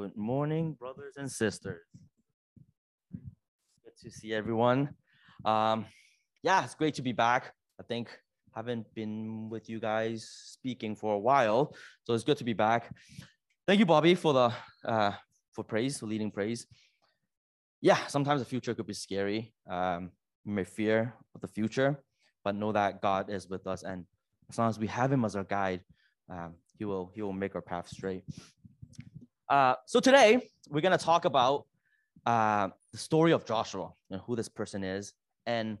Good morning, brothers and sisters. Good to see everyone. Um, yeah, it's great to be back. I think haven't been with you guys speaking for a while, so it's good to be back. Thank you, Bobby, for the uh, for praise, for leading praise. Yeah, sometimes the future could be scary. Um, you may fear of the future, but know that God is with us, and as long as we have Him as our guide, um, He will He will make our path straight. Uh, so today we're gonna talk about uh, the story of Joshua and who this person is. And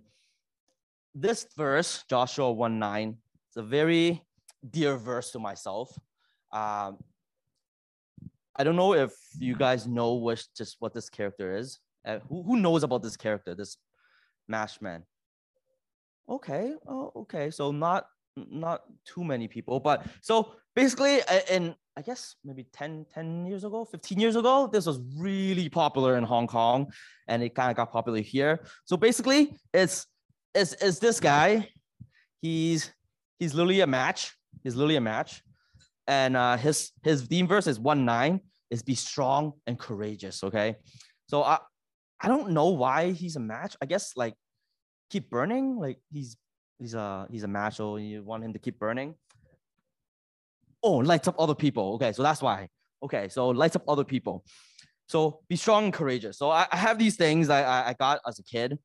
this verse, Joshua 1 9, it's a very dear verse to myself. Um, I don't know if you guys know which, just what this character is. Uh, who, who knows about this character, this matchman? Okay, oh, okay. So not not too many people, but so basically in I guess maybe 10, 10 years ago, 15 years ago, this was really popular in Hong Kong and it kind of got popular here. So basically, it's it's, it's this guy. He's he's literally a match. He's literally a match. And uh, his his theme verse is 1 9 is be strong and courageous. Okay. So I I don't know why he's a match. I guess like keep burning. Like he's he's a he's a match, so you want him to keep burning oh, lights up other people. Okay, so that's why. Okay, so lights up other people. So be strong and courageous. So I, I have these things I, I got as a kid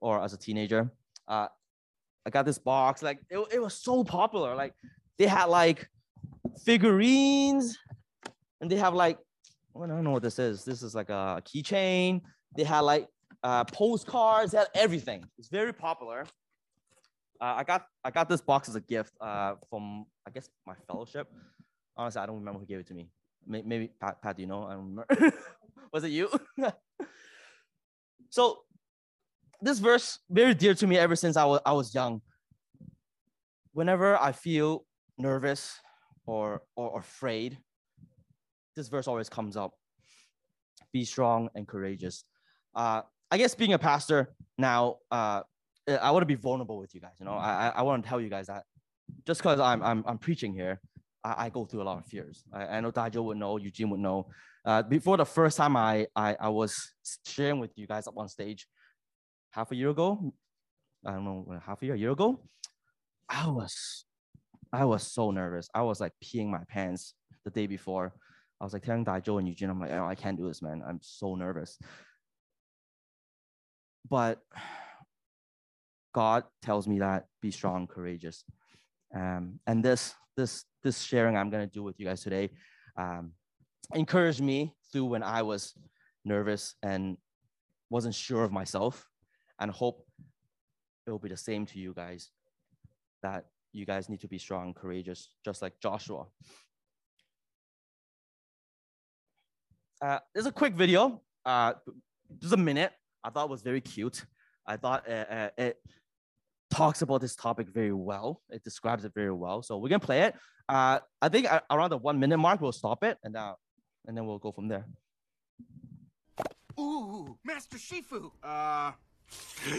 or as a teenager. Uh, I got this box. Like it, it was so popular. Like they had like figurines, and they have like I don't know what this is. This is like a keychain. They had like uh, postcards. They had everything. It's very popular. Uh, I got I got this box as a gift uh, from I guess my fellowship. Honestly, I don't remember who gave it to me. Maybe Pat, Pat do you know? I don't remember. Was it you? so this verse very dear to me ever since I was I was young. Whenever I feel nervous or or afraid, this verse always comes up. Be strong and courageous. Uh, I guess being a pastor now, uh, uh, I want to be vulnerable with you guys. You know, I I want to tell you guys that just because I'm, I'm I'm preaching here, I, I go through a lot of fears. I, I know Dajo would know, Eugene would know. Uh, before the first time I, I I was sharing with you guys up on stage, half a year ago, I don't know, half a year, a year ago, I was I was so nervous. I was like peeing my pants the day before. I was like telling Dajo and Eugene, I'm like, oh, I can't do this, man. I'm so nervous. But God tells me that be strong, courageous. Um, and this this this sharing I'm gonna do with you guys today um, encouraged me through when I was nervous and wasn't sure of myself, and hope it will be the same to you guys. That you guys need to be strong, courageous, just like Joshua. Uh, there's a quick video, uh, just a minute. I thought was very cute. I thought uh, uh, it talks about this topic very well. It describes it very well. So we're gonna play it. Uh, I think around the one minute mark, we'll stop it and uh, and then we'll go from there. Ooh, Master Shifu. Uh.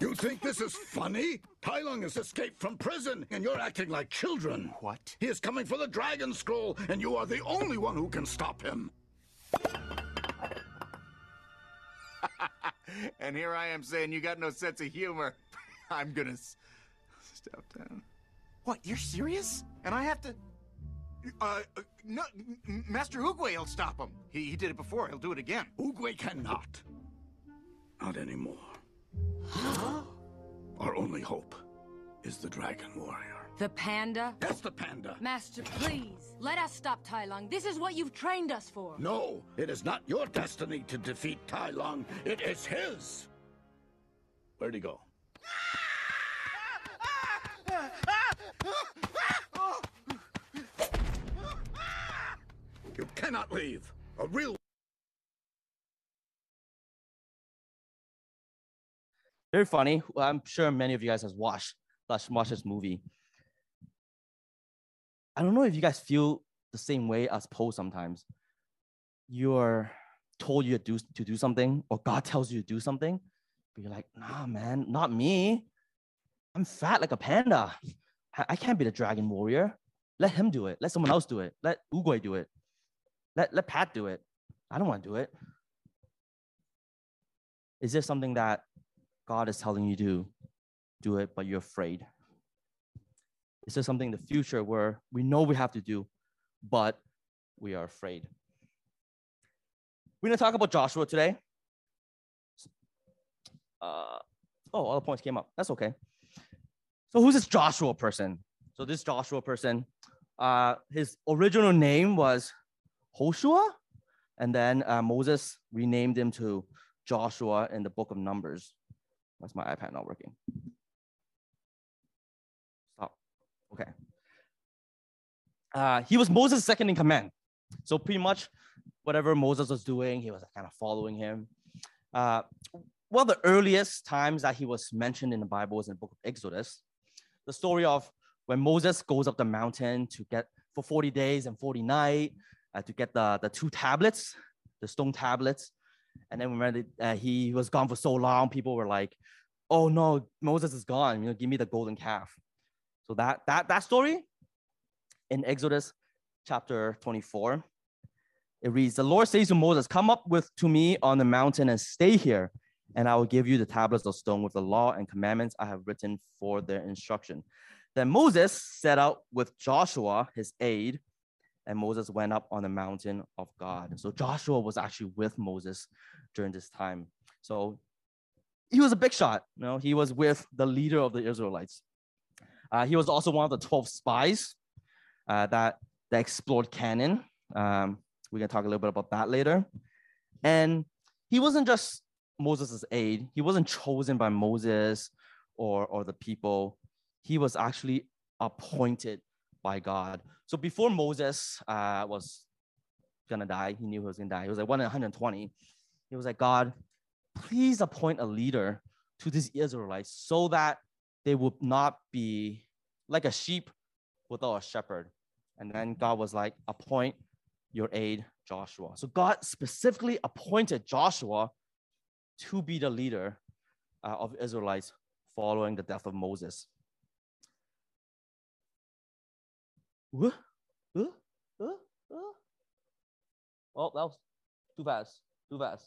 you think this is funny? Tai Lung has escaped from prison, and you're acting like children. What? He is coming for the Dragon Scroll, and you are the only one who can stop him. And here I am saying you got no sense of humor. I'm gonna step down. What, you're serious? And I have to... Uh, uh no, Master Oogway will stop him. He, he did it before, he'll do it again. Oogway cannot. Not anymore. Our only hope is the Dragon Warrior. The panda? Yes, the panda. Master, please, let us stop Tai Lung. This is what you've trained us for. No, it is not your destiny to defeat Tai Lung. It is his. Where'd he go? You cannot leave. A real very funny. I'm sure many of you guys have watched watched this movie. I don't know if you guys feel the same way as Po sometimes. You're told you to do, to do something, or God tells you to do something, but you're like, nah, man, not me. I'm fat like a panda. I, can't be the dragon warrior. Let him do it. Let someone else do it. Let Oogway do it. Let, let Pat do it. I don't want to do it. Is there something that God is telling you to do? do it, but you're afraid? Is there something in the future where we know we have to do, but we are afraid? We're going to talk about Joshua today. Uh, oh, all the points came up. That's okay. So, who's this Joshua person? So, this Joshua person, uh, his original name was Hoshua, and then uh, Moses renamed him to Joshua in the book of Numbers. That's my iPad not working? Okay. Uh, he was Moses' second in command. So pretty much whatever Moses was doing, he was kind of following him. Uh, one of the earliest times that he was mentioned in the Bible was in the book of Exodus. The story of when Moses goes up the mountain to get for 40 days and 40 nights uh, to get the, the two tablets, the stone tablets. And then when uh, he was gone for so long, people were like, oh no, Moses is gone. You know, give me the golden calf. So that that that story in Exodus chapter 24, it reads, The Lord says to Moses, Come up with to me on the mountain and stay here, and I will give you the tablets of stone with the law and commandments I have written for their instruction. Then Moses set out with Joshua, his aide, and Moses went up on the mountain of God. So Joshua was actually with Moses during this time. So he was a big shot. You know, he was with the leader of the Israelites. Uh, he was also one of the 12 spies uh, that, that explored Canaan. Um, we can talk a little bit about that later. And he wasn't just Moses' aide, he wasn't chosen by Moses or, or the people. He was actually appointed by God. So before Moses uh, was gonna die, he knew he was gonna die. He was like one in 120. He was like, God, please appoint a leader to these Israelites so that they would not be like a sheep without a shepherd. And then God was like, appoint your aide Joshua. So God specifically appointed Joshua to be the leader uh, of Israelites following the death of Moses. Oh, that was too fast, too fast.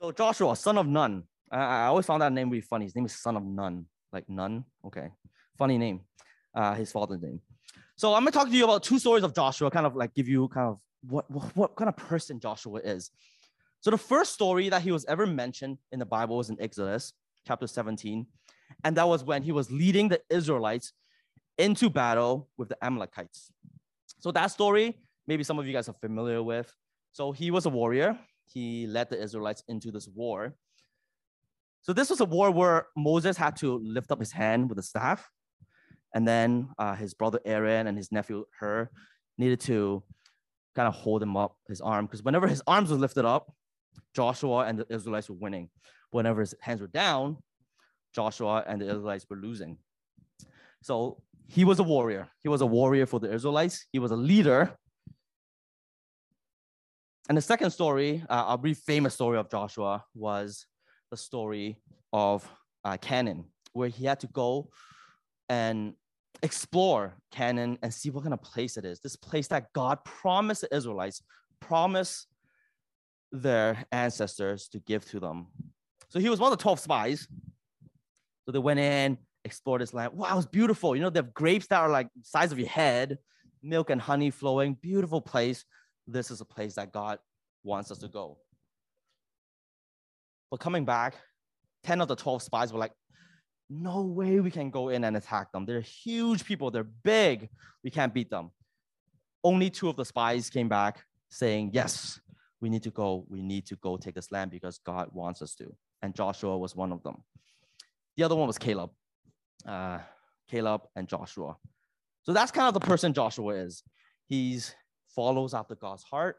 So Joshua, son of Nun. I, I always found that name really funny. His name is son of Nun, like Nun. Okay, funny name. Uh, his father's name. So I'm gonna talk to you about two stories of Joshua, kind of like give you kind of what, what, what kind of person Joshua is. So the first story that he was ever mentioned in the Bible was in Exodus chapter 17. And that was when he was leading the Israelites into battle with the Amalekites. So that story, maybe some of you guys are familiar with. So he was a warrior he led the Israelites into this war. So this was a war where Moses had to lift up his hand with a staff, and then uh, his brother Aaron and his nephew Hur needed to kind of hold him up, his arm, because whenever his arms were lifted up, Joshua and the Israelites were winning. Whenever his hands were down, Joshua and the Israelites were losing. So he was a warrior. He was a warrior for the Israelites. He was a leader and the second story, uh, a really famous story of Joshua, was the story of uh, Canaan, where he had to go and explore Canaan and see what kind of place it is. This place that God promised the Israelites, promised their ancestors to give to them. So he was one of the 12 spies. So they went in, explored this land. Wow, it's beautiful. You know, they have grapes that are like size of your head, milk and honey flowing, beautiful place this is a place that God wants us to go. But coming back, 10 of the 12 spies were like, no way we can go in and attack them. They're huge people, they're big. We can't beat them. Only two of the spies came back saying, yes, we need to go. We need to go take this land because God wants us to. And Joshua was one of them. The other one was Caleb. Uh, Caleb and Joshua. So that's kind of the person Joshua is. He's follows after God's heart.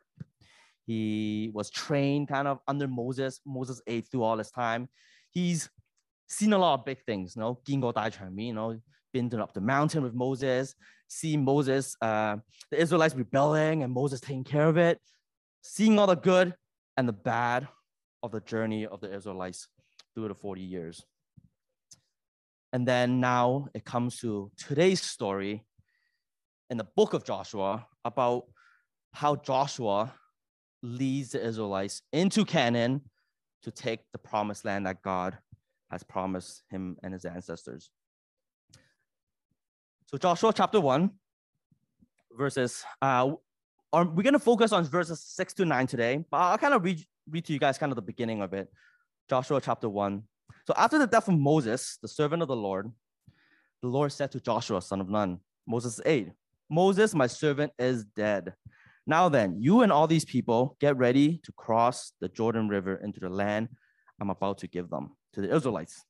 He was trained kind of under Moses, Moses' aid through all this time. He's seen a lot of big things, you know, 见过大场面, you know, been up the mountain with Moses, see Moses, uh, the Israelites rebelling and Moses taking care of it, seeing all the good and the bad of the journey of the Israelites through the 40 years. And then now it comes to today's story in the book of Joshua about how Joshua leads the Israelites into Canaan to take the promised land that God has promised him and his ancestors. So, Joshua chapter 1, verses, uh, are, we're going to focus on verses 6 to 9 today, but I'll kind of read, read to you guys kind of the beginning of it. Joshua chapter 1. So, after the death of Moses, the servant of the Lord, the Lord said to Joshua, son of Nun, Moses' aide, Moses, my servant, is dead. Now then, you and all these people get ready to cross the Jordan River into the land I'm about to give them to the Israelites.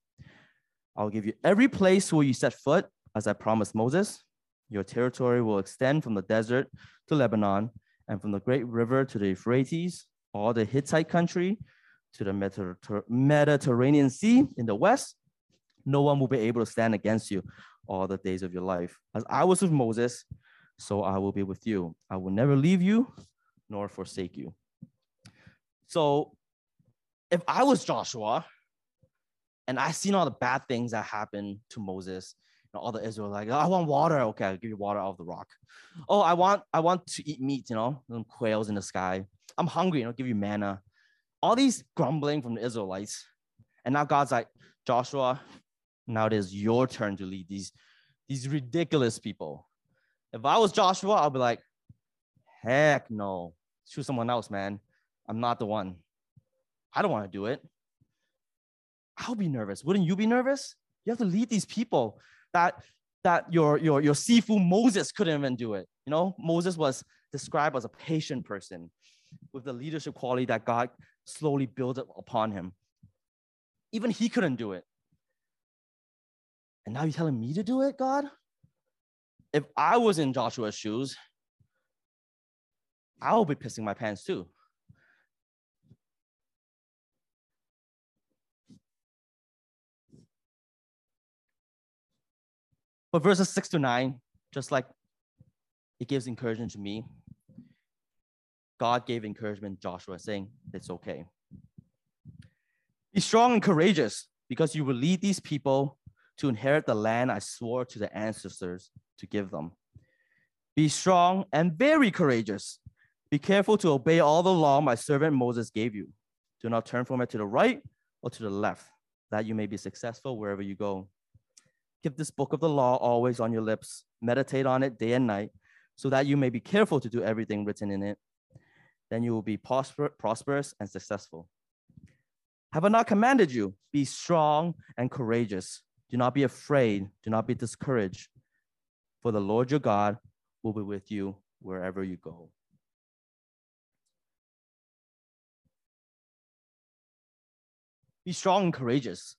I'll give you every place where you set foot, as I promised Moses. Your territory will extend from the desert to Lebanon and from the great river to the Euphrates, all the Hittite country to the Mediterranean Sea in the west. No one will be able to stand against you all the days of your life. As I was with Moses, so I will be with you. I will never leave you nor forsake you. So if I was Joshua and I seen all the bad things that happened to Moses, know, all the Israel like, oh, I want water. Okay, I'll give you water out of the rock. Oh, I want I want to eat meat, you know, some quails in the sky. I'm hungry, I'll give you manna. All these grumbling from the Israelites. And now God's like, Joshua, now it is your turn to lead these, these ridiculous people. If I was Joshua, I'd be like, heck no. Choose someone else, man. I'm not the one. I don't want to do it. I'll be nervous. Wouldn't you be nervous? You have to lead these people that that your your your Sifu Moses couldn't even do it. You know, Moses was described as a patient person with the leadership quality that God slowly built upon him. Even he couldn't do it. And now you're telling me to do it, God? If I was in Joshua's shoes, I will be pissing my pants too. But verses six to nine, just like it gives encouragement to me, God gave encouragement to Joshua, saying, It's okay. Be strong and courageous, because you will lead these people to inherit the land I swore to the ancestors to give them. Be strong and very courageous. Be careful to obey all the law my servant Moses gave you. Do not turn from it to the right or to the left, that you may be successful wherever you go. Keep this book of the law always on your lips. Meditate on it day and night, so that you may be careful to do everything written in it. Then you will be prosper, prosperous and successful. Have I not commanded you? Be strong and courageous. Do not be afraid. Do not be discouraged. For the Lord your God will be with you wherever you go. Be strong and courageous.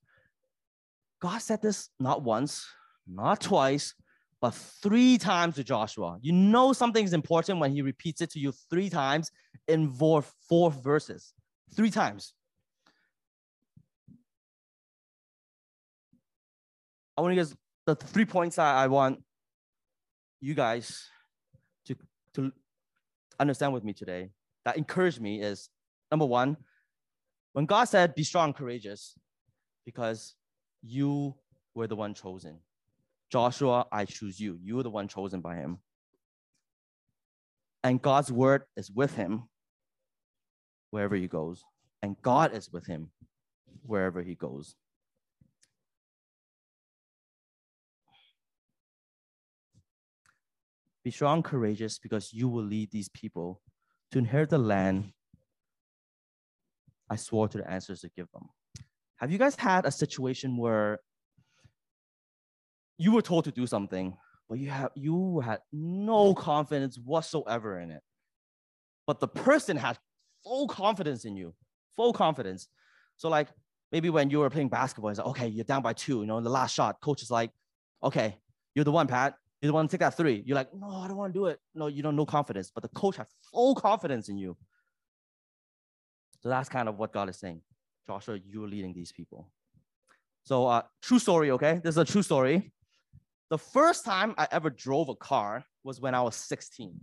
God said this not once, not twice, but three times to Joshua. You know something's important when he repeats it to you three times in four, four verses. Three times. I want to get the three points that I want you guys to, to understand with me today that encourage me is number one, when God said, be strong, courageous, because you were the one chosen. Joshua, I choose you. You were the one chosen by him. And God's word is with him wherever he goes. And God is with him wherever he goes. Be strong, courageous, because you will lead these people to inherit the land I swore to the ancestors to give them. Have you guys had a situation where you were told to do something, but you have you had no confidence whatsoever in it, but the person had full confidence in you, full confidence. So like maybe when you were playing basketball, it's like, okay, you're down by two, you know, in the last shot, coach is like, okay, you're the one, Pat. You're the one to take that three. You're like, no, I don't want to do it. No, you don't know confidence, but the coach has full confidence in you. So that's kind of what God is saying. Joshua, you're leading these people. So, uh, true story, okay? This is a true story. The first time I ever drove a car was when I was 16,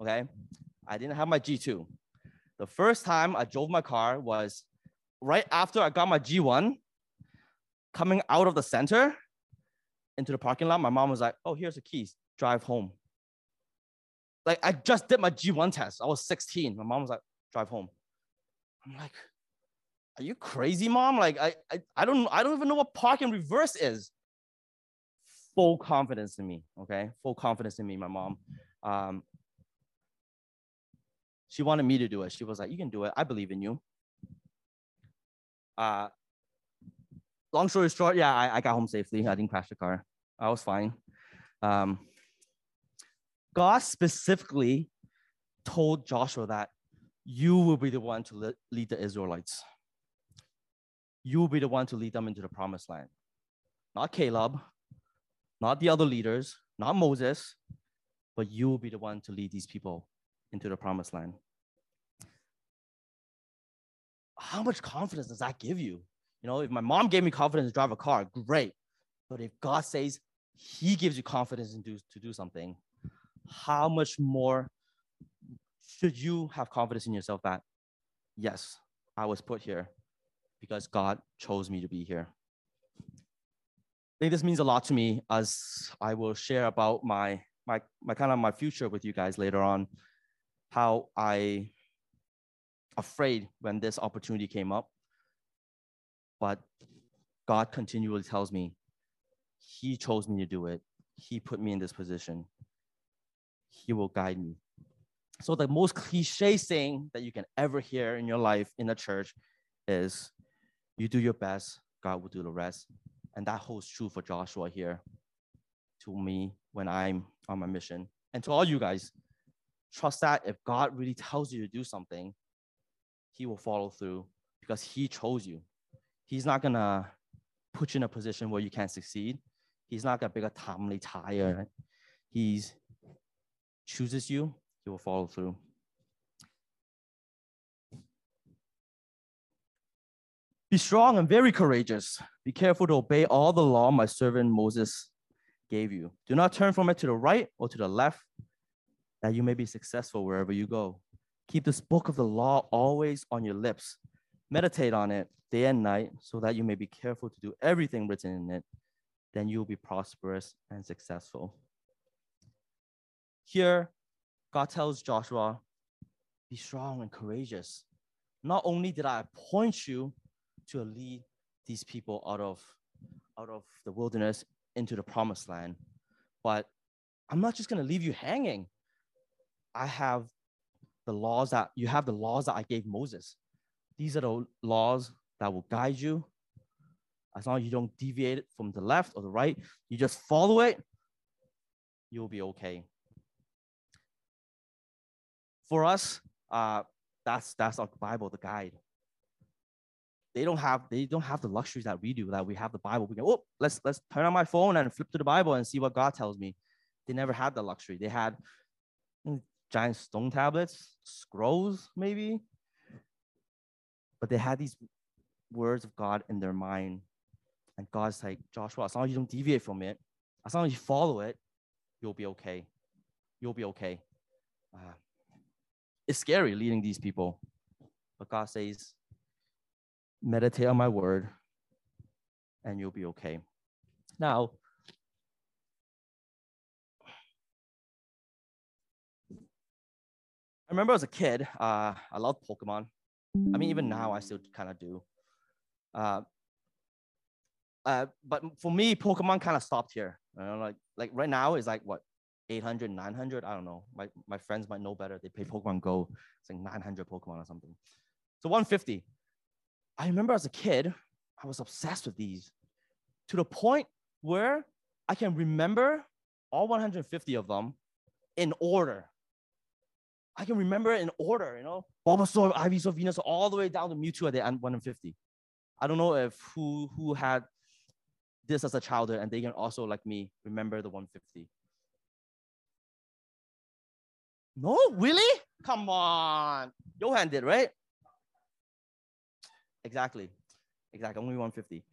okay? I didn't have my G2. The first time I drove my car was right after I got my G1, coming out of the center into the parking lot. My mom was like, oh, here's the keys, drive home. like I just did my G1 test. I was 16. My mom was like, drive home. I'm like, are you crazy, mom? Like, I, I, I don't I don't even know what park and reverse is. Full confidence in me, okay? Full confidence in me, my mom. Um, she wanted me to do it. She was like, you can do it. I believe in you. Uh, long story short, yeah, I, I got home safely. I didn't crash the car. I was fine. Um, God specifically told Joshua that you will be the one to lead the Israelites. You will be the one to lead them into the promised land. Not Caleb, not the other leaders, not Moses, but you will be the one to lead these people into the promised land. How much confidence does that give you? You know, if my mom gave me confidence to drive a car, great. But if God says He gives you confidence to do, to do something, how much more should you have confidence in yourself that, yes, I was put here because God chose me to be here? I think this means a lot to me as I will share about my my my kind of my future with you guys later on, how I afraid when this opportunity came up. But God continually tells me, He chose me to do it. He put me in this position. He will guide me. So, the most cliche saying that you can ever hear in your life in a church is, You do your best, God will do the rest. And that holds true for Joshua here to me when I'm on my mission. And to all you guys, trust that if God really tells you to do something, He will follow through because He chose you. He's not gonna put you in a position where you can't succeed. He's not gonna be a timely tire. He's chooses you, he will follow through. Be strong and very courageous. Be careful to obey all the law my servant Moses gave you. Do not turn from it to the right or to the left, that you may be successful wherever you go. Keep this book of the law always on your lips. Meditate on it day and night, so that you may be careful to do everything written in it. Then you will be prosperous and successful. Here, God tells Joshua, be strong and courageous. Not only did I appoint you to lead these people out of, out of the wilderness into the promised land, but I'm not just going to leave you hanging. I have the laws that you have the laws that I gave Moses. These are the laws that will guide you. As long as you don't deviate from the left or the right, you just follow it, you'll be okay for us, uh, that's that's our Bible, the guide. They don't have they don't have the luxuries that we do. That we have the Bible. We go, oh, let's let's turn on my phone and flip to the Bible and see what God tells me. They never had the luxury. They had hmm, giant stone tablets, scrolls, maybe. But they had these words of God in their mind. And God's like, Joshua, as long as you don't deviate from it, as long as you follow it, you'll be okay. You'll be okay. Uh, it's scary leading these people. But God says, meditate on my word and you'll be okay. Now, I remember as a kid, uh, I loved Pokemon. I mean, even now I still kind of do. Uh, uh, but for me, Pokemon kind of stopped here. Know, like like right now is like what 800, 900. I don't know. My, my friends might know better. They play Pokemon Go. It's like 900 Pokemon or something. So 150. I remember as a kid, I was obsessed with these to the point where I can remember all 150 of them in order. I can remember it in order, you know, Bulbasaur, Ivysaur, Venus, all the way down to Mewtwo at the end 150. I don't know if who who had this as a childhood and they can also like me remember the 150. No, really? Come on. Johan did, right? Exactly. Exactly. Only 150.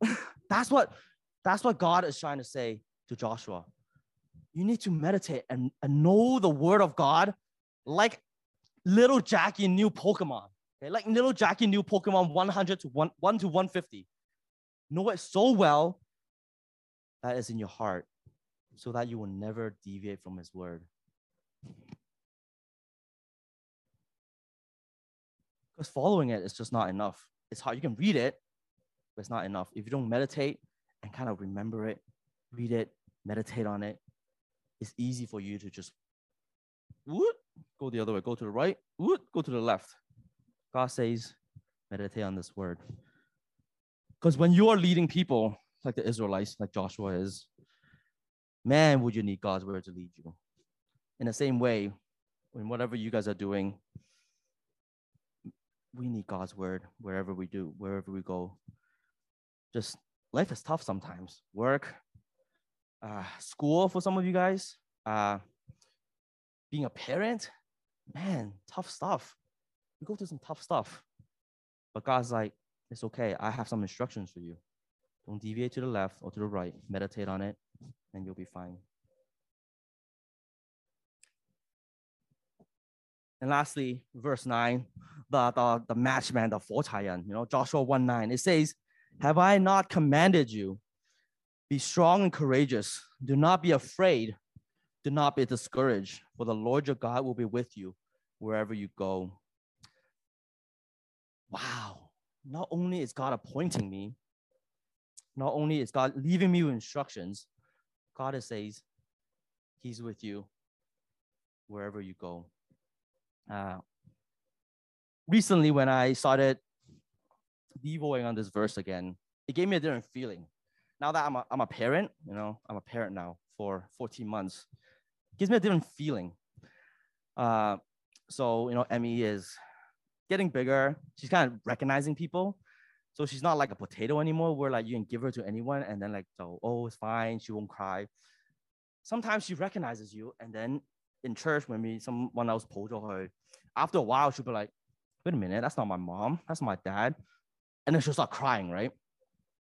that's what that's what God is trying to say to Joshua. You need to meditate and, and know the word of God like little Jackie knew Pokemon. Okay? Like little Jackie knew Pokemon 100 to 1, 1 to 150. Know it so well that is in your heart so that you will never deviate from his word. Following it is just not enough. It's hard. You can read it, but it's not enough. If you don't meditate and kind of remember it, read it, meditate on it, it's easy for you to just whoop, go the other way, go to the right, whoop, go to the left. God says, meditate on this word. Because when you are leading people like the Israelites, like Joshua is, man, would you need God's word to lead you. In the same way, in whatever you guys are doing, we need God's word wherever we do, wherever we go. Just life is tough sometimes. Work, uh, school for some of you guys, uh, being a parent, man, tough stuff. We go through some tough stuff. But God's like, it's okay. I have some instructions for you. Don't deviate to the left or to the right. Meditate on it, and you'll be fine. And lastly, verse 9, the, the, the matchman, the Fortayan, you know, Joshua 1 9, it says, Have I not commanded you? Be strong and courageous. Do not be afraid. Do not be discouraged, for the Lord your God will be with you wherever you go. Wow. Not only is God appointing me, not only is God leaving me with instructions, God says, He's with you wherever you go. Uh, recently, when I started devoing on this verse again, it gave me a different feeling. Now that I'm a, I'm a parent, you know, I'm a parent now for 14 months, gives me a different feeling. Uh, so, you know, Emmy is getting bigger. She's kind of recognizing people. So she's not like a potato anymore, where like you can give her to anyone and then like, so, oh, it's fine, she won't cry. Sometimes she recognizes you, and then in church when we someone else pulled her, after a while she'll be like, wait a minute, that's not my mom, that's my dad. And then she'll start crying, right?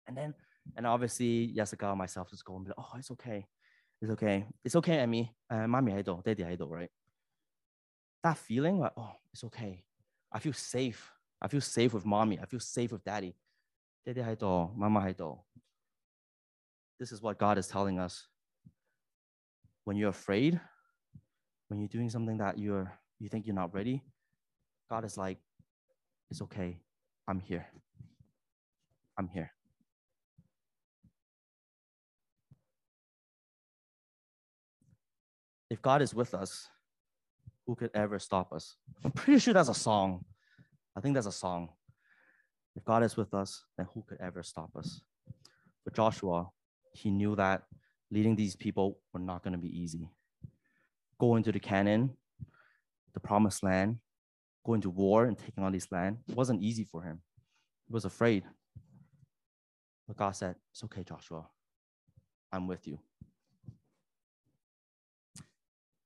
And then, and obviously Jessica and myself just go and be like, oh, it's okay. It's okay. It's okay, Emmy. Uh, mommy 喺度，爹哋喺度, right? That feeling like, oh, it's okay. I feel safe. I feel safe with mommy. I feel safe with daddy. 爹哋喺度，妈妈喺度. This is what God is telling us. When you're afraid, when you're doing something that you're you think you're not ready, God is like, it's okay. I'm here. I'm here. If God is with us, who could ever stop us? I'm pretty sure that's a song. I think that's a song. If God is with us, then who could ever stop us? But Joshua, he knew that leading these people were not going to be easy. Going to the Canaan, the promised land, going to war and taking on this land wasn't easy for him. He was afraid. But God said, It's okay, Joshua. I'm with you.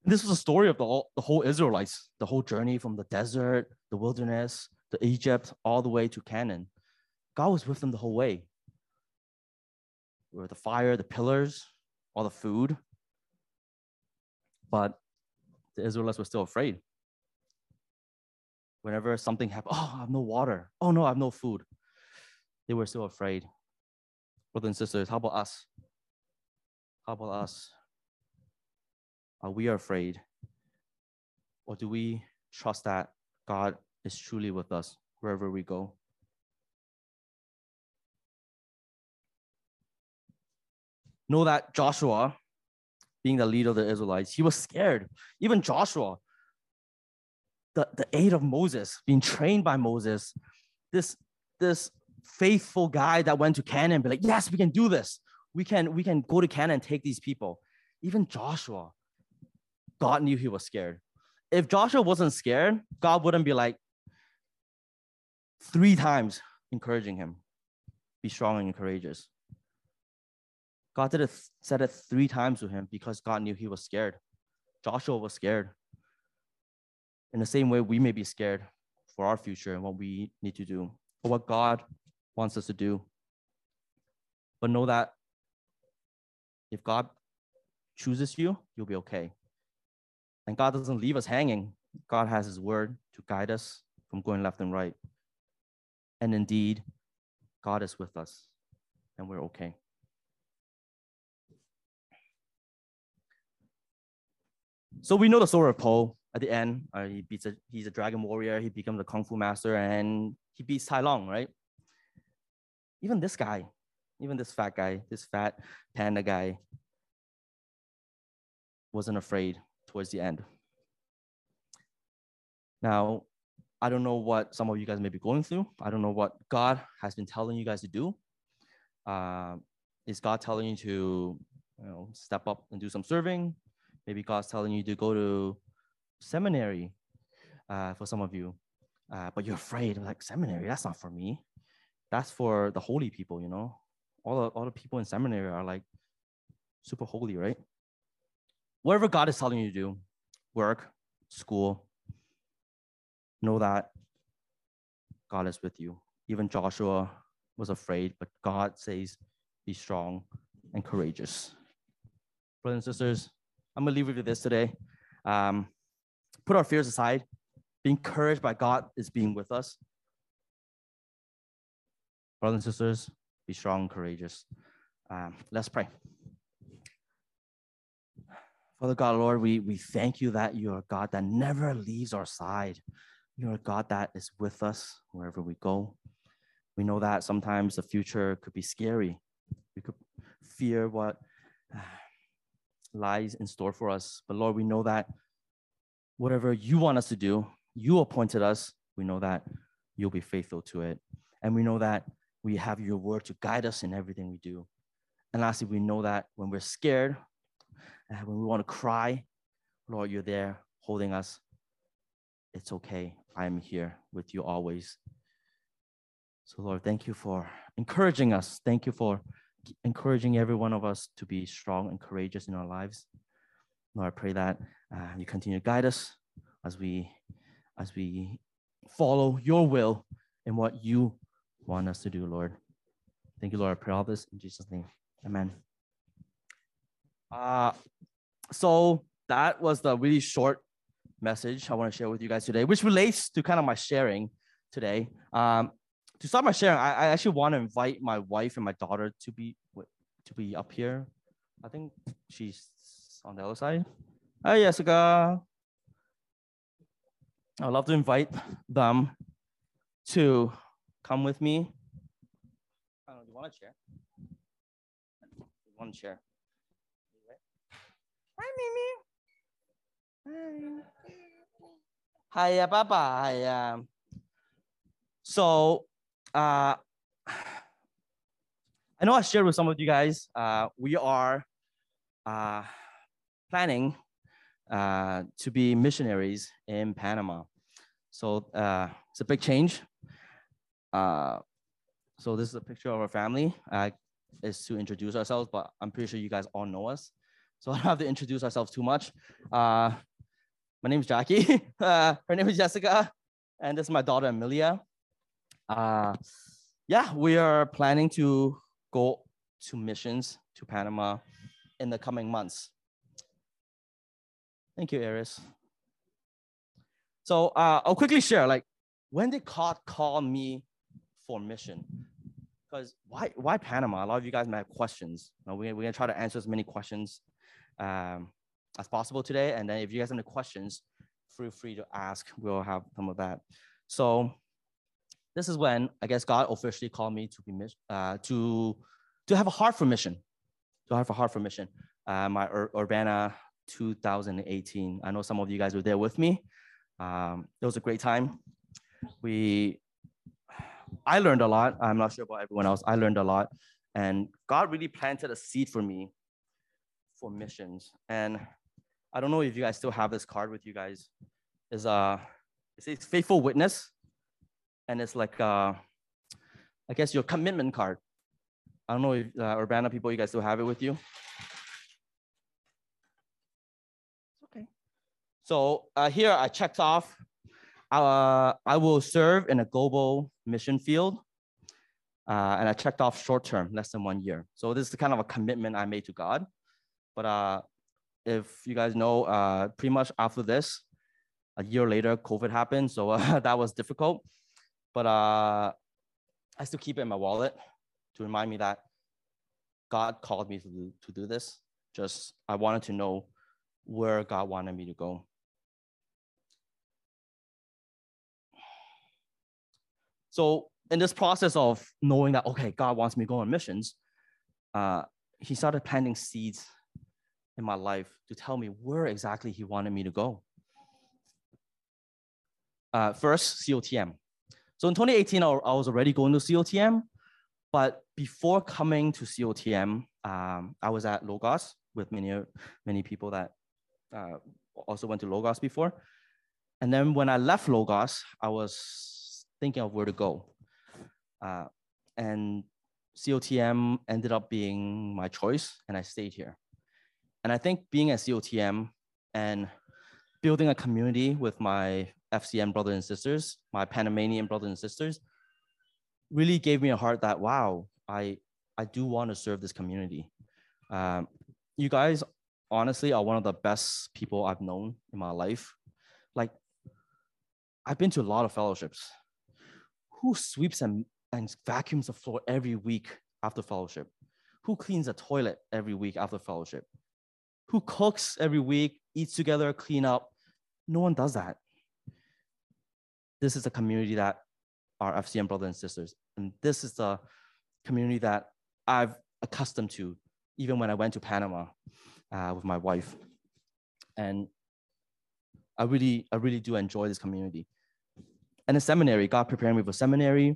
And this was a story of the, all, the whole Israelites, the whole journey from the desert, the wilderness, the Egypt, all the way to Canaan. God was with them the whole way. Where the fire, the pillars, all the food. But the Israelites were still afraid. Whenever something happened, oh, I have no water. Oh no, I have no food. They were still afraid. Brothers and sisters, how about us? How about us? Are we afraid? Or do we trust that God is truly with us wherever we go? Know that Joshua, being the leader of the Israelites, he was scared. Even Joshua, the, the aid of Moses, being trained by Moses, this, this faithful guy that went to Canaan, be like, yes, we can do this. We can, we can go to Canaan and take these people. Even Joshua, God knew he was scared. If Joshua wasn't scared, God wouldn't be like three times encouraging him, be strong and courageous. God did it, said it three times to him because God knew he was scared. Joshua was scared. In the same way, we may be scared for our future and what we need to do, or what God wants us to do. But know that if God chooses you, you'll be okay. And God doesn't leave us hanging. God has His word to guide us from going left and right. And indeed, God is with us, and we're okay. So we know the story of Po at the end. Uh, he beats a, he's a dragon warrior. He becomes a kung fu master and he beats Tai Lung, right? Even this guy, even this fat guy, this fat panda guy, wasn't afraid towards the end. Now, I don't know what some of you guys may be going through. I don't know what God has been telling you guys to do. Uh, is God telling you to, you know, step up and do some serving? Maybe God's telling you to go to seminary uh, for some of you, uh, but you're afraid. Like seminary, that's not for me. That's for the holy people, you know. All the all the people in seminary are like super holy, right? Whatever God is telling you to do, work, school, know that God is with you. Even Joshua was afraid, but God says, be strong and courageous. Brothers and sisters, I'm gonna leave with you this today. Um, put our fears aside. Be encouraged by God is being with us. Brothers and sisters, be strong and courageous. Um, let's pray. Father God, Lord, we, we thank you that you're a God that never leaves our side. You're a God that is with us wherever we go. We know that sometimes the future could be scary. We could fear what uh, lies in store for us. But Lord, we know that whatever you want us to do, you appointed us. We know that you'll be faithful to it. And we know that we have your word to guide us in everything we do. And lastly, we know that when we're scared, and when we want to cry, Lord, you're there holding us. It's okay. I'm here with you always. So, Lord, thank you for encouraging us. Thank you for encouraging every one of us to be strong and courageous in our lives. Lord, I pray that uh, you continue to guide us as we as we follow your will and what you want us to do, Lord. Thank you, Lord. I pray all this in Jesus' name. Amen. Uh, so that was the really short message I want to share with you guys today, which relates to kind of my sharing today. Um, to start my sharing, I, I actually want to invite my wife and my daughter to be to be up here. I think she's on the other side. Hi, Jessica. I'd love to invite them to come with me. I don't know, do you want to share? One chair. Hi, Mimi. Hi. Hiya, Papa. Hiya. So, uh, I know I shared with some of you guys, uh, we are uh, planning uh, to be missionaries in Panama. So uh, it's a big change. Uh, so this is a picture of our family. Uh, is to introduce ourselves, but I'm pretty sure you guys all know us. So I don't have to introduce ourselves too much. Uh, my name is Jackie. Uh, her name is Jessica, and this is my daughter Amelia. Uh, yeah, we are planning to go to missions to Panama in the coming months. Thank you, Eris. So uh, I'll quickly share, like, when did God call me for mission? Because why, why Panama? A lot of you guys might have questions. You know, we, we're gonna try to answer as many questions um, as possible today. And then if you guys have any questions, feel free to ask. We'll have some of that. So this is when I guess God officially called me to be uh, to to have a heart for mission, to have a heart for mission. Uh, my Ur- Urbana 2018. I know some of you guys were there with me. Um, it was a great time. We, I learned a lot. I'm not sure about everyone else. I learned a lot, and God really planted a seed for me for missions. And I don't know if you guys still have this card with you guys. Is uh, it says faithful witness, and it's like uh, I guess your commitment card. I don't know if uh, Urbana people, you guys still have it with you. So uh, here I checked off. Uh, I will serve in a global mission field. Uh, and I checked off short term, less than one year. So this is kind of a commitment I made to God. But uh, if you guys know, uh, pretty much after this, a year later, COVID happened. So that was difficult. But uh, I still keep it in my wallet to remind me that God called me to do, to do this. Just I wanted to know where God wanted me to go. So in this process of knowing that, okay, God wants me to go on missions, uh, he started planting seeds in my life to tell me where exactly he wanted me to go. Uh, first, COTM. So in 2018, I, was already going to COTM, but before coming to COTM, um, I was at Logos with many, many people that uh, also went to Logos before. And then when I left Logos, I was thinking of where to go. Uh, and COTM ended up being my choice, and I stayed here. And I think being at COTM and building a community with my FCM brothers and sisters, my Panamanian brothers and sisters, really gave me a heart that, wow, I, I do want to serve this community. Um, you guys, honestly, are one of the best people I've known in my life. Like, I've been to a lot of fellowships. Who sweeps and, and vacuums the floor every week after fellowship? Who cleans the toilet every week after fellowship? Who cooks every week, eats together, clean up? No one does that. This is a community that our FCM brothers and sisters. And this is the community that I've accustomed to even when I went to Panama uh, with my wife. And I really, I really do enjoy this community. And the seminary, God preparing me for seminary,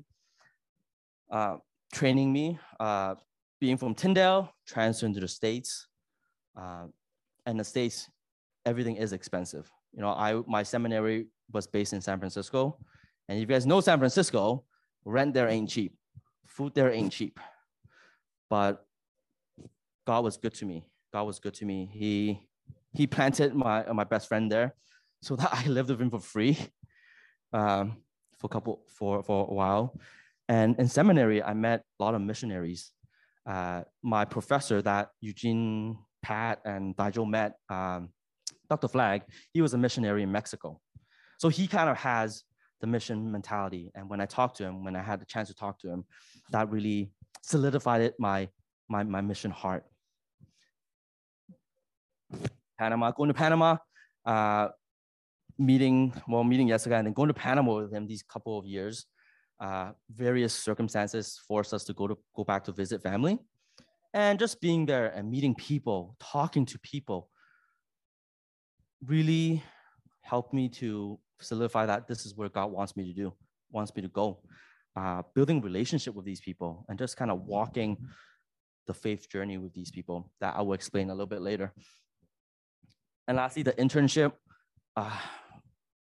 uh, training me, uh, being from Tyndale, transferring to the States. Uh, and the States, everything is expensive. You know, I my seminary was based in San Francisco. And if you guys know San Francisco, rent there ain't cheap. Food there ain't cheap. But God was good to me. God was good to me. He he planted my my best friend there, so that I lived with him for free, um, for a couple for for a while. And in seminary, I met a lot of missionaries. Uh, my professor that Eugene, Pat, and Digel met, um, Dr. Flag, he was a missionary in Mexico. So he kind of has the mission mentality. And when I talked to him, when I had the chance to talk to him, that really solidified it, my, my, my mission heart. Panama, going to Panama, uh, meeting, well, meeting yesterday and then going to Panama with him these couple of years. Uh, various circumstances forced us to go to go back to visit family. And just being there and meeting people, talking to people, really helped me to solidify that this is where God wants me to do, wants me to go. Uh, building relationship with these people and just kind of walking the faith journey with these people that I will explain a little bit later. And lastly, the internship. Uh,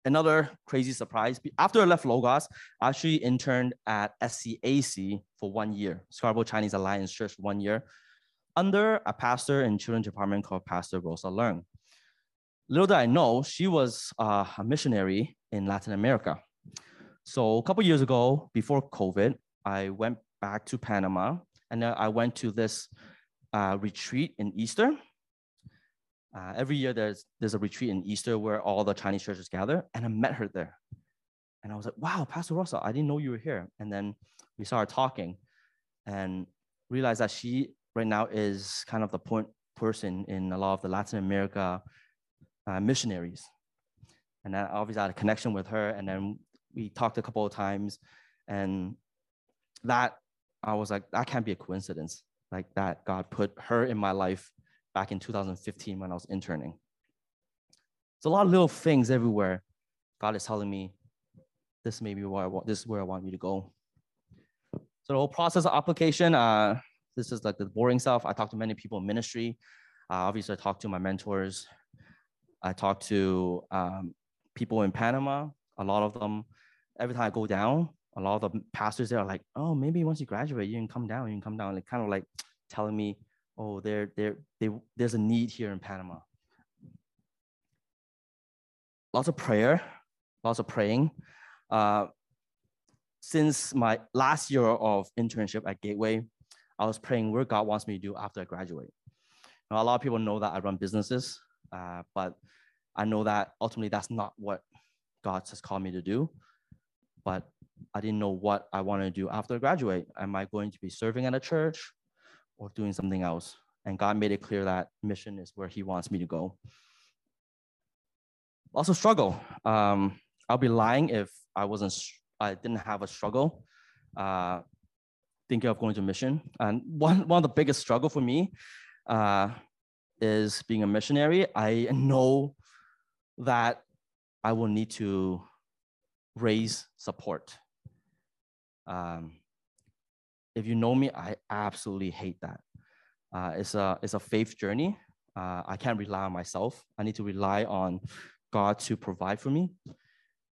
another crazy surprise. After I left Logos, I actually interned at SCAC for one year, Scarborough Chinese Alliance Church one year, under a pastor in children's department called Pastor Rosa Leung. Little did I know, she was uh, a missionary in Latin America. So a couple years ago, before COVID, I went back to Panama, and I went to this uh, retreat in Easter uh, every year there's there's a retreat in Easter where all the Chinese churches gather, and I met her there, and I was like, "Wow, Pastor Rosa, I didn't know you were here." And then we started talking, and realized that she right now is kind of the point person in a lot of the Latin America uh, missionaries, and then obviously I had a connection with her, and then we talked a couple of times, and that I was like, that can't be a coincidence. Like that God put her in my life back in 2015 when I was interning. It's a lot of little things everywhere. God is telling me, this may be where I want, this is where I want you to go. So the whole process of application, uh, this is like the boring stuff. I talked to many people in ministry. Uh, obviously, I talked to my mentors. I talked to um, people in Panama. A lot of them, every time I go down, a lot of the pastors there are like, oh, maybe once you graduate, you can come down, you can come down. Like kind of like telling me oh, there, there, they, there's a need here in Panama. Lots of prayer, lots of praying. Uh, since my last year of internship at Gateway, I was praying where God wants me to do after I graduate. Now, a lot of people know that I run businesses, uh, but I know that ultimately that's not what God has called me to do. But I didn't know what I wanted to do after I graduate. Am I going to be serving at a church? Or doing something else. And God made it clear that mission is where He wants me to go. Also, struggle. Um, I'll be lying if I wasn't, I didn't have a struggle uh, thinking of going to mission. And one, one of the biggest struggle for me uh, is being a missionary. I know that I will need to raise support. Um, if you know me, I absolutely hate that. Uh, it's a it's a faith journey. Uh, I can't rely on myself. I need to rely on God to provide for me.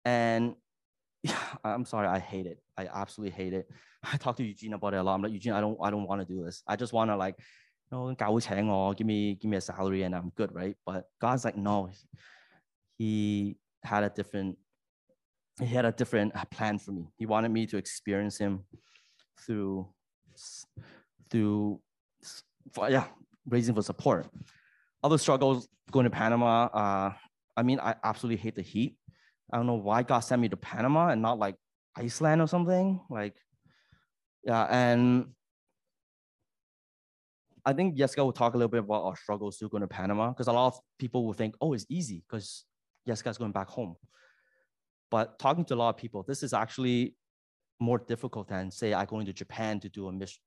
And yeah, I'm sorry, I hate it. I absolutely hate it. I talked to Eugene about it a lot. I'm like, Eugene, I don't I don't want to do this. I just want to like, you know, give me give me a salary and I'm good, right? But God's like, no. He had a different he had a different uh, plan for me. He wanted me to experience him through through yeah raising for support. Other struggles going to Panama. Uh, I mean, I absolutely hate the heat. I don't know why God sent me to Panama and not like Iceland or something. Like, yeah, and I think Jessica will talk a little bit about our struggles to going to Panama because a lot of people will think, oh, it's easy because Jessica's going back home. But talking to a lot of people, this is actually more difficult than say I going to Japan to do a mission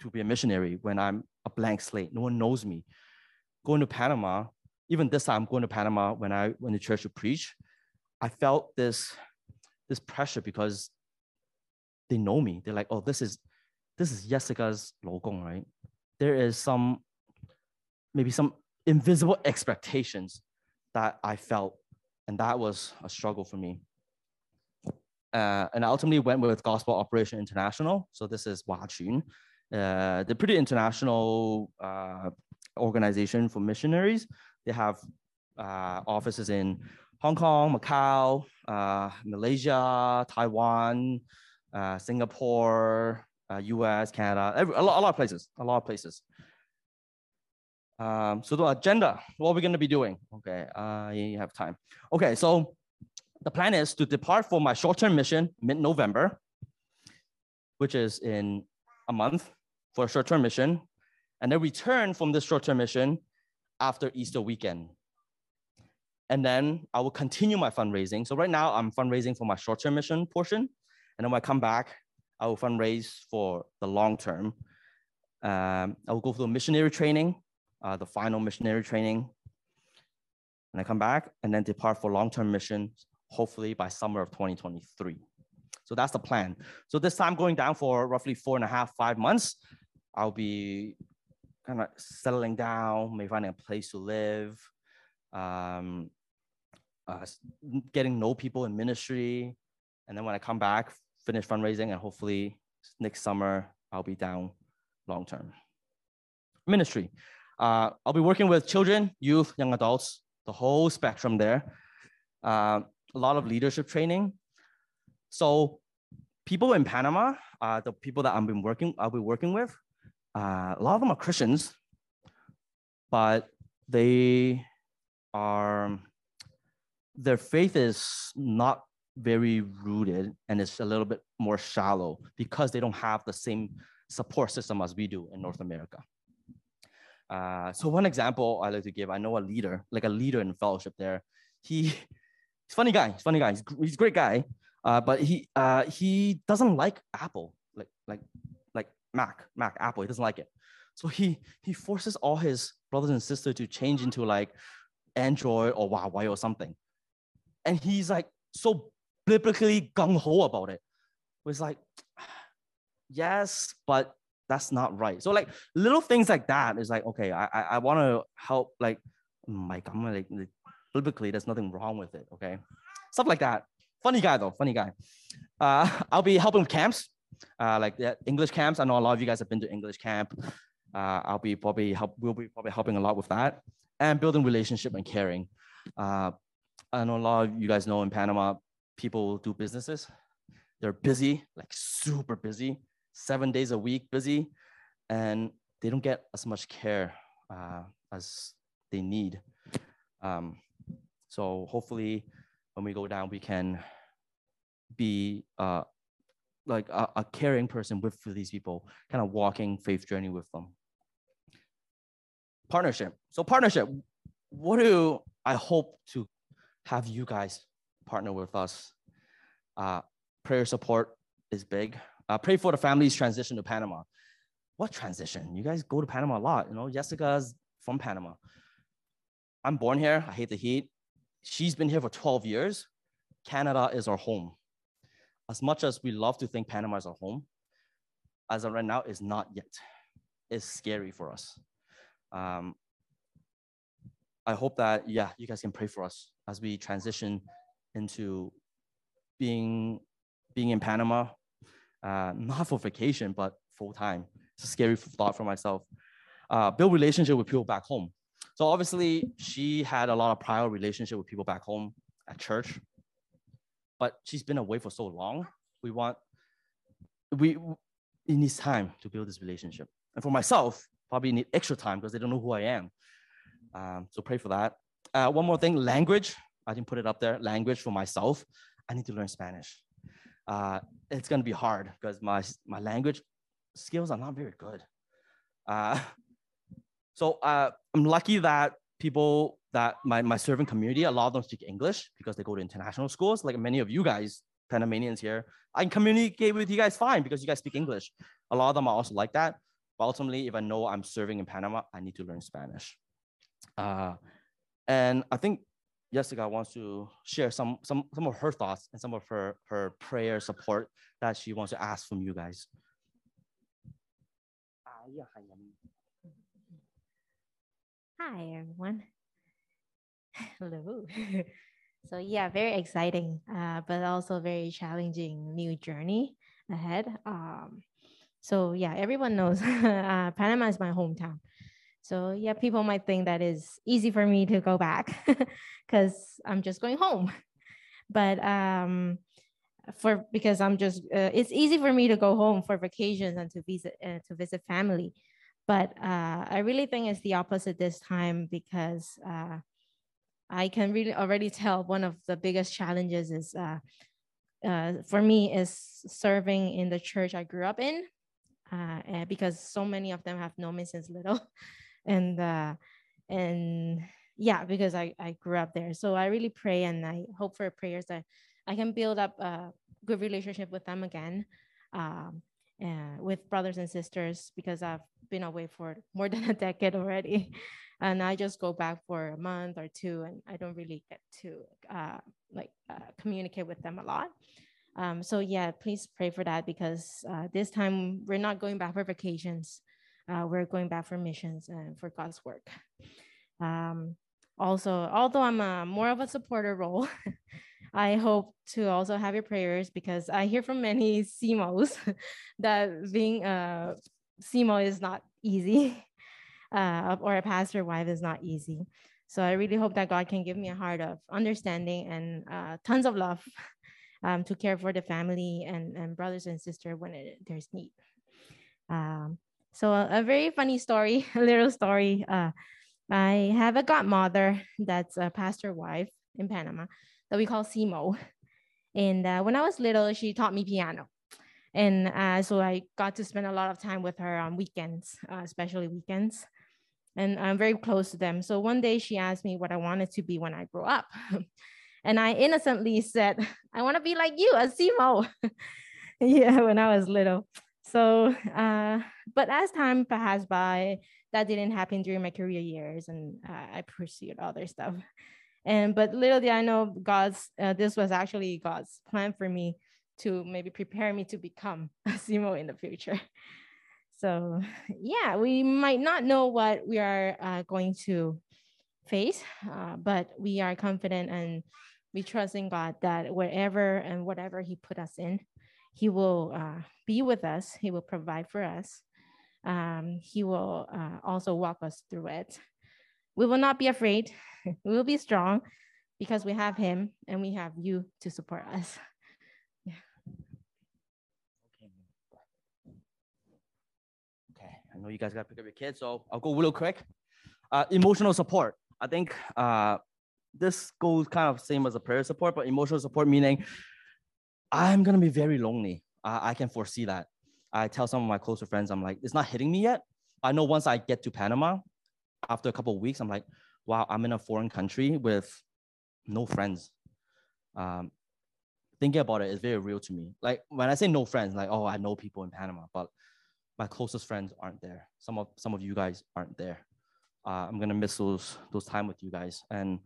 to be a missionary when I'm a blank slate. No one knows me. Going to Panama, even this time I'm going to Panama when I went to church to preach, I felt this this pressure because they know me. They're like, oh, this is this is Jessica's logong, right? There is some maybe some invisible expectations that I felt, and that was a struggle for me. Uh, and ultimately went with Gospel Operation International. So this is Hua Chun. Uh, they're pretty international uh, organization for missionaries. They have uh, offices in Hong Kong, Macau, uh, Malaysia, Taiwan, uh, Singapore, US, Canada, every, a, lot, a lot of places, a lot of places. Um, so the agenda, what are we going to be doing? Okay, I have time. Okay, so the plan is to depart for my short-term mission mid-November, which is in a month for a short-term mission, and then return from this short-term mission after Easter weekend. And then I will continue my fundraising. So right now I'm fundraising for my short-term mission portion. And then when I come back, I will fundraise for the long term. Um, I will go through missionary training, uh, the final missionary training. And I come back and then depart for long-term missions hopefully by summer of 2023. So that's the plan. So this time going down for roughly four and a half, five months, I'll be kind of settling down, maybe finding a place to live, um, uh, getting know people in ministry. And then when I come back, finish fundraising, and hopefully next summer, I'll be down long term. Ministry. Uh, I'll be working with children, youth, young adults, the whole spectrum there. Uh, a lot of leadership training. So people in Panama, uh, the people that I've been working, I'll be working with, uh, a lot of them are Christians, but they are, their faith is not very rooted and it's a little bit more shallow because they don't have the same support system as we do in North America. Uh, so one example I like to give, I know a leader, like a leader in fellowship there. He he's funny guy. He's funny guy. He's, he's a great guy. Uh, but he uh, he doesn't like Apple, like like like Mac, Mac, Apple. He doesn't like it. So he he forces all his brothers and sisters to change into like Android or Huawei or something. And he's like so biblically gung ho about it. It's like, yes, but that's not right. So like little things like that is like, okay, I I, I want to help like my like biblically, there's nothing wrong with it. Okay, stuff like that. Funny guy though, funny guy. Uh, I'll be helping with camps, uh, like English camps. I know a lot of you guys have been to English camp. Uh, I'll be probably help. We'll be probably helping a lot with that and building relationship and caring. Uh, I know a lot of you guys know in Panama, people do businesses. They're busy, like super busy, seven days a week busy, and they don't get as much care uh, as they need. Um, so hopefully when we go down, we can be uh, like a, a caring person with these people, kind of walking faith journey with them. Partnership. So partnership, what do I hope to have you guys partner with us. Uh, prayer support is big. Uh, pray for the family's transition to Panama. What transition? You guys go to Panama a lot. You know, Jessica's from Panama. I'm born here. I hate the heat. She's been here for 12 years. Canada is our home. As much as we love to think Panama is our home, as of right now, is not yet. It's scary for us. Um, I hope that, yeah, you guys can pray for us as we transition into being, being in Panama, uh, not for vacation, but full time. It's a scary thought for myself. Uh, build relationship with people back home. So obviously, she had a lot of prior relationship with people back home at church, but she's been away for so long. We want we it needs time to build this relationship. And for myself, probably need extra time because they don't know who I am. Um, so pray for that. Uh, one more thing, language. I didn't put it up there. Language for myself. I need to learn Spanish. Uh, it's gonna be hard because my my language skills are not very good. Uh, so uh, I'm lucky that people that my, my servant community, a lot of them speak English because they go to international schools, like many of you guys, Panamanians here. I can communicate with you guys fine because you guys speak English. A lot of them are also like that. But ultimately, if I know I'm serving in Panama, I need to learn Spanish. Uh, and I think Jessica wants to share some, some, some of her thoughts and some of her, her prayer support that she wants to ask from you guys. Hi, everyone. Hello. so yeah, very exciting, uh, but also very challenging new journey ahead. Um, so yeah, everyone knows uh, Panama is my hometown. So yeah, people might think that is easy for me to go back because I'm just going home. But um, for because I'm just uh, it's easy for me to go home for vacations and to visit uh, to visit family. But uh, I really think it's the opposite this time because uh, I can really already tell one of the biggest challenges is uh, uh, for me is serving in the church I grew up in, uh, because so many of them have known me since little, and and yeah, because I I grew up there. So I really pray and I hope for prayers that I can build up a good relationship with them again. Um, uh, with brothers and sisters because I've been away for more than a decade already. And I just go back for a month or two, and I don't really get to uh, like uh, communicate with them a lot. Um, so yeah, please pray for that because uh, this time we're not going back for vacations. Uh, we're going back for missions and for God's work. Um, also, although I'm a, more of a supporter role, I hope to also have your prayers because I hear from many Simos that being a Simo is not easy, uh, or a pastor wife is not easy. So I really hope that God can give me a heart of understanding and uh, tons of love um, to care for the family and, and brothers and sisters when it, there's need. Um, so a, a, very funny story, a little story. Uh, I have a godmother that's a pastor wife in Panama that we call Simo. And uh, when I was little, she taught me piano. And uh, so I got to spend a lot of time with her on weekends, uh, especially weekends. And I'm very close to them. So one day she asked me what I wanted to be when I grow up. and I innocently said, I want to be like you, a Simo. yeah, when I was little. So, uh, but as time passed by, that didn't happen during my career years, and uh, I pursued other stuff. And but little did I know God's uh, this was actually God's plan for me to maybe prepare me to become a Simo in the future. So yeah, we might not know what we are uh, going to face, uh, but we are confident and we trust in God that wherever and whatever He put us in, He will uh, be with us. He will provide for us. Um, he will uh, also walk us through it. We will not be afraid. we will be strong because we have him and we have you to support us. Yeah. Okay, I know you guys got to pick up your kids, so I'll go real quick. Uh, emotional support. I think uh, this goes kind of same as a prayer support, but emotional support meaning I'm gonna be very lonely. Uh, I can foresee that. I tell some of my closer friends, I'm like, it's not hitting me yet. I know once I get to Panama, after a couple of weeks, I'm like, wow, I'm in a foreign country with no friends. Um, thinking about it is very real to me. Like when I say no friends, like oh, I know people in Panama, but my closest friends aren't there. Some of some of you guys aren't there. Uh, I'm gonna miss those those time with you guys, and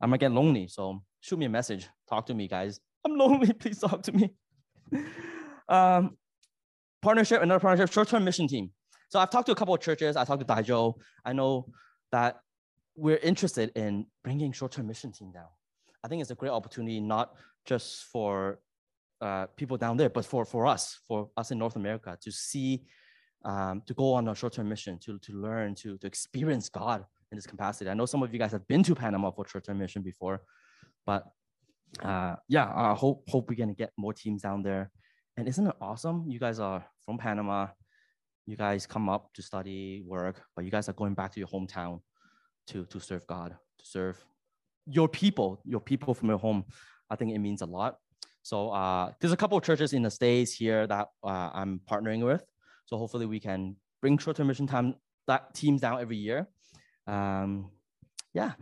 I might get lonely. So shoot me a message, talk to me, guys. I'm lonely. Please talk to me. um, partnership, another partnership, short-term mission team. So I've talked to a couple of churches. I talked to Daijo. I know that we're interested in bringing short-term mission team down. I think it's a great opportunity, not just for uh, people down there, but for, for us, for us in North America to see, um, to go on a short-term mission, to, to learn, to, to experience God in this capacity. I know some of you guys have been to Panama for short-term mission before, but uh, yeah, I hope, hope we're gonna get more teams down there. And isn't it awesome? You guys are from Panama, you guys come up to study, work, but you guys are going back to your hometown to, to serve God, to serve your people, your people from your home. I think it means a lot. So uh, there's a couple of churches in the States here that uh, I'm partnering with. So hopefully we can bring short-term mission time that teams down every year. Um, yeah.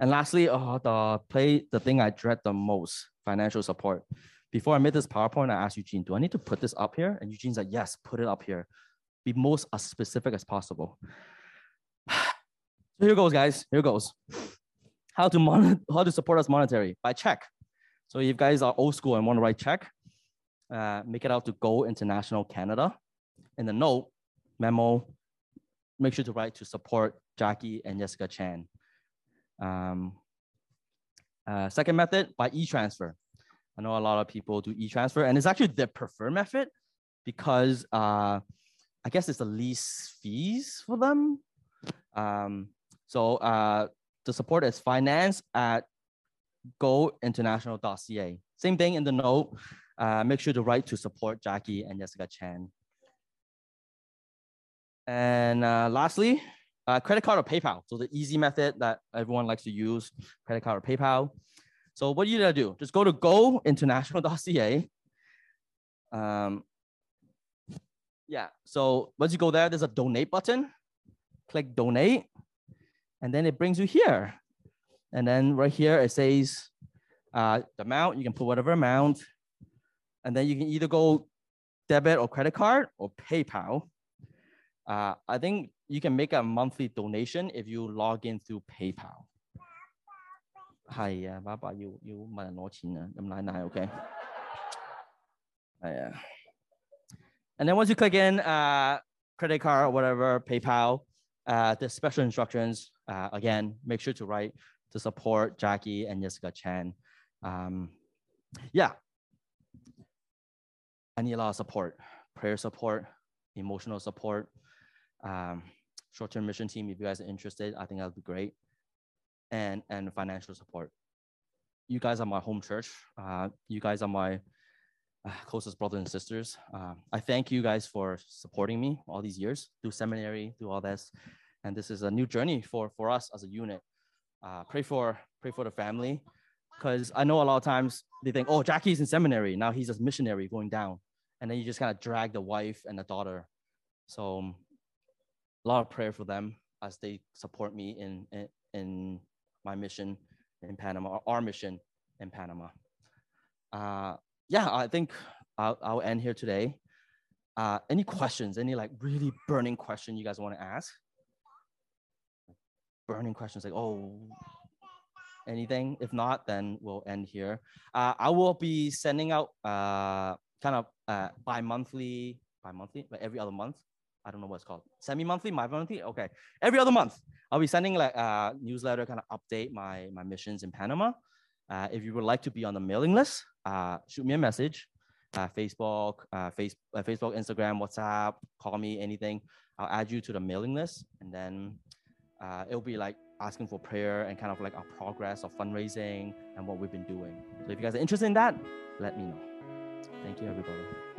And lastly, uh, the play the thing I dread the most, financial support. Before I made this PowerPoint, I asked Eugene, do I need to put this up here? And Eugene's like, yes, put it up here. Be most as specific as possible. So here goes, guys. Here goes. How to mon- how to support us monetary by check. So if you guys are old school and want to write check, uh, make it out to Go International Canada. In the note, memo, make sure to write to support Jackie and Jessica Chan. Um, uh, second method, by e-transfer. I know a lot of people do e-transfer, and it's actually the preferred method because uh, I guess it's the least fees for them. Um, so uh, the support is finance at gointernational.ca. Same thing in the note. Uh, make sure to write to support Jackie and Jessica Chan. And uh, lastly, uh, credit card or PayPal. So the easy method that everyone likes to use, credit card or PayPal. So what you gotta do? Just go to gointernational.ca. Um, yeah, so once you go there, there's a donate button. Click donate, and then it brings you here. And then right here, it says uh, the amount, you can put whatever amount. And then you can either go debit or credit card or PayPal. Uh, I think you can make a monthly donation if you log in through PayPal. 系啊，爸爸要要问人攞钱啊，咁奶奶 OK。系啊。And then once you click in uh, credit card or whatever, PayPal, uh, the special instructions, uh, again, make sure to write to support Jackie and Jessica Chan. Um, yeah, I need a lot of support, prayer support, emotional support, um, short-term mission team. If you guys are interested, I think that would be great, and and financial support. You guys are my home church. Uh, you guys are my uh, closest brothers and sisters. Uh, I thank you guys for supporting me all these years through seminary, through all this, and this is a new journey for for us as a unit. Uh, pray for pray for the family, because I know a lot of times they think, oh, Jackie's in seminary now, he's a missionary going down, and then you just kind of drag the wife and the daughter. So um, a lot of prayer for them as they support me in in, in my mission in Panama, our mission in Panama. Uh, yeah, I think I'll, I'll end here today. Uh, any questions? Any like really burning question you guys want to ask? Burning questions like, oh, anything? If not, then we'll end here. Uh, I will be sending out uh, kind of uh, bi-monthly, bi-monthly, but every other month. I don't know what it's called. Semi-monthly, bi-monthly. Okay, every other month, I'll be sending like a newsletter, kind of update my my missions in Panama. Uh, if you would like to be on the mailing list, uh, shoot me a message, uh, Facebook, uh, face, uh, Facebook, Instagram, WhatsApp, call me, anything. I'll add you to the mailing list, and then uh, it'll be like asking for prayer and kind of like our progress of fundraising and what we've been doing. So if you guys are interested in that, let me know. Thank you, everybody.